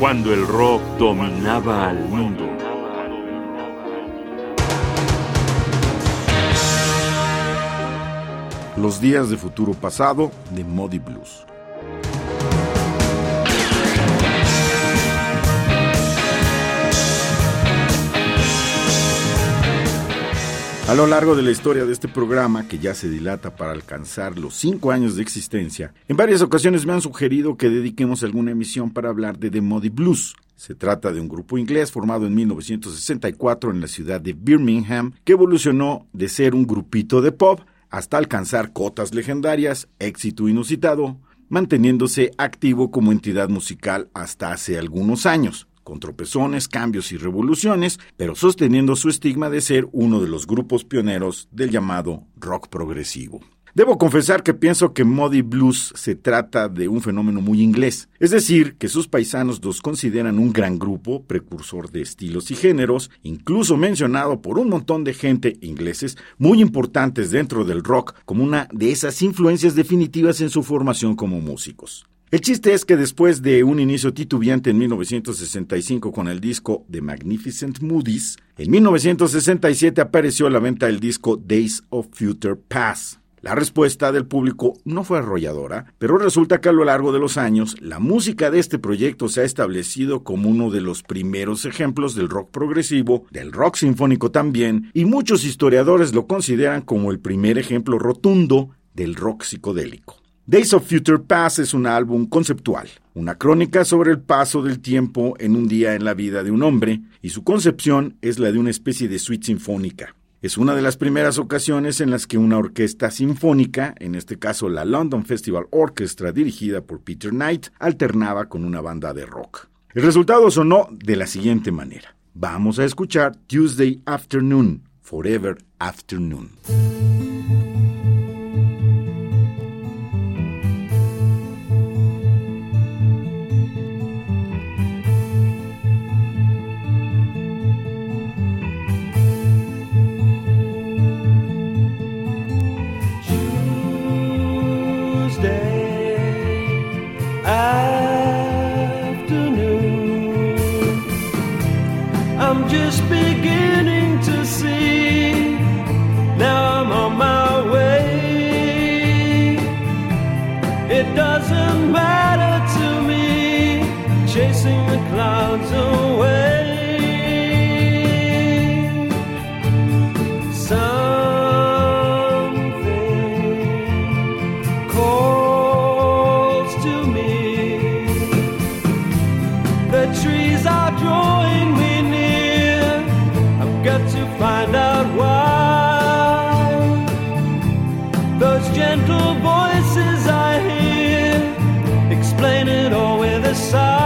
cuando el rock dominaba al mundo. Los días de futuro pasado de Modi Blues. A lo largo de la historia de este programa, que ya se dilata para alcanzar los cinco años de existencia, en varias ocasiones me han sugerido que dediquemos alguna emisión para hablar de The Muddy Blues. Se trata de un grupo inglés formado en 1964 en la ciudad de Birmingham, que evolucionó de ser un grupito de pop hasta alcanzar cotas legendarias, éxito inusitado, manteniéndose activo como entidad musical hasta hace algunos años con tropezones, cambios y revoluciones, pero sosteniendo su estigma de ser uno de los grupos pioneros del llamado rock progresivo. Debo confesar que pienso que Muddy Blues se trata de un fenómeno muy inglés, es decir, que sus paisanos los consideran un gran grupo, precursor de estilos y géneros, incluso mencionado por un montón de gente ingleses muy importantes dentro del rock como una de esas influencias definitivas en su formación como músicos. El chiste es que después de un inicio titubeante en 1965 con el disco The Magnificent Moodies, en 1967 apareció a la venta el disco Days of Future Past. La respuesta del público no fue arrolladora, pero resulta que a lo largo de los años la música de este proyecto se ha establecido como uno de los primeros ejemplos del rock progresivo, del rock sinfónico también, y muchos historiadores lo consideran como el primer ejemplo rotundo del rock psicodélico. Days of Future Past es un álbum conceptual, una crónica sobre el paso del tiempo en un día en la vida de un hombre, y su concepción es la de una especie de suite sinfónica. Es una de las primeras ocasiones en las que una orquesta sinfónica, en este caso la London Festival Orchestra dirigida por Peter Knight, alternaba con una banda de rock. El resultado sonó de la siguiente manera. Vamos a escuchar Tuesday Afternoon, Forever Afternoon. chasing the clouds away. Something calls to me. The trees are drawing me near. I've got to find out why. Those gentle voices I hear explain it all with a sigh.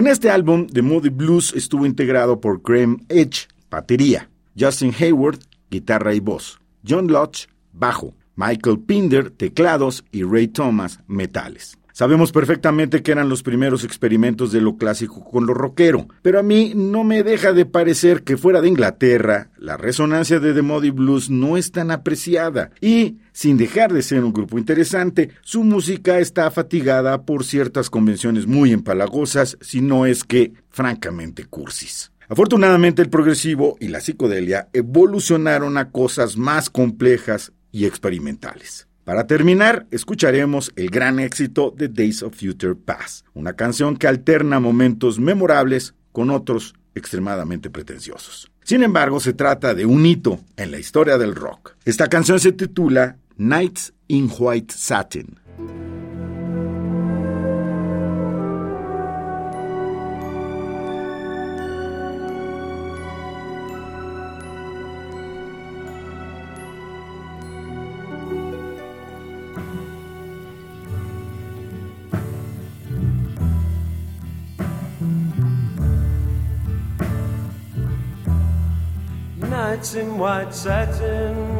En este álbum, The Moody Blues estuvo integrado por Graham Edge, batería, Justin Hayward, guitarra y voz, John Lodge, bajo, Michael Pinder, teclados y Ray Thomas, metales. Sabemos perfectamente que eran los primeros experimentos de lo clásico con lo rockero, pero a mí no me deja de parecer que fuera de Inglaterra, la resonancia de The Muddy Blues no es tan apreciada y, sin dejar de ser un grupo interesante, su música está fatigada por ciertas convenciones muy empalagosas, si no es que francamente cursis. Afortunadamente el progresivo y la psicodelia evolucionaron a cosas más complejas y experimentales. Para terminar, escucharemos el gran éxito de Days of Future Past, una canción que alterna momentos memorables con otros extremadamente pretenciosos. Sin embargo, se trata de un hito en la historia del rock. Esta canción se titula Nights in White Satin. nights in white satin,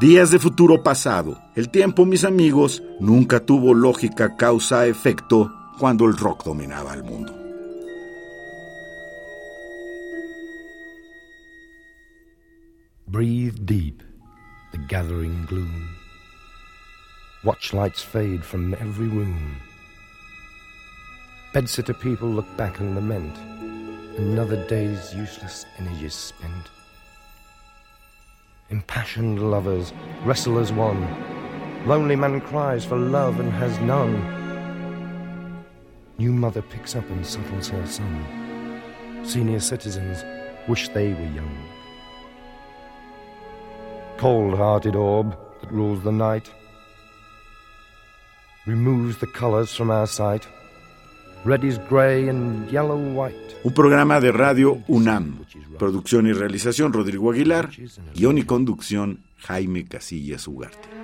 Días de futuro pasado. El tiempo, mis amigos, nunca tuvo lógica causa-efecto cuando el rock dominaba el mundo. Breathe deep the gathering gloom. Watch lights fade from every room. Bedsitter people look back and lament. Another day's useless energies spent. Impassioned lovers wrestle as one. Lonely man cries for love and has none. New mother picks up and settles her son. Senior citizens wish they were young. Cold hearted orb that rules the night removes the colors from our sight. Red is gray and yellow white. Un programa de radio UNAM. Producción y realización Rodrigo Aguilar. Guión y conducción Jaime Casillas Ugarte.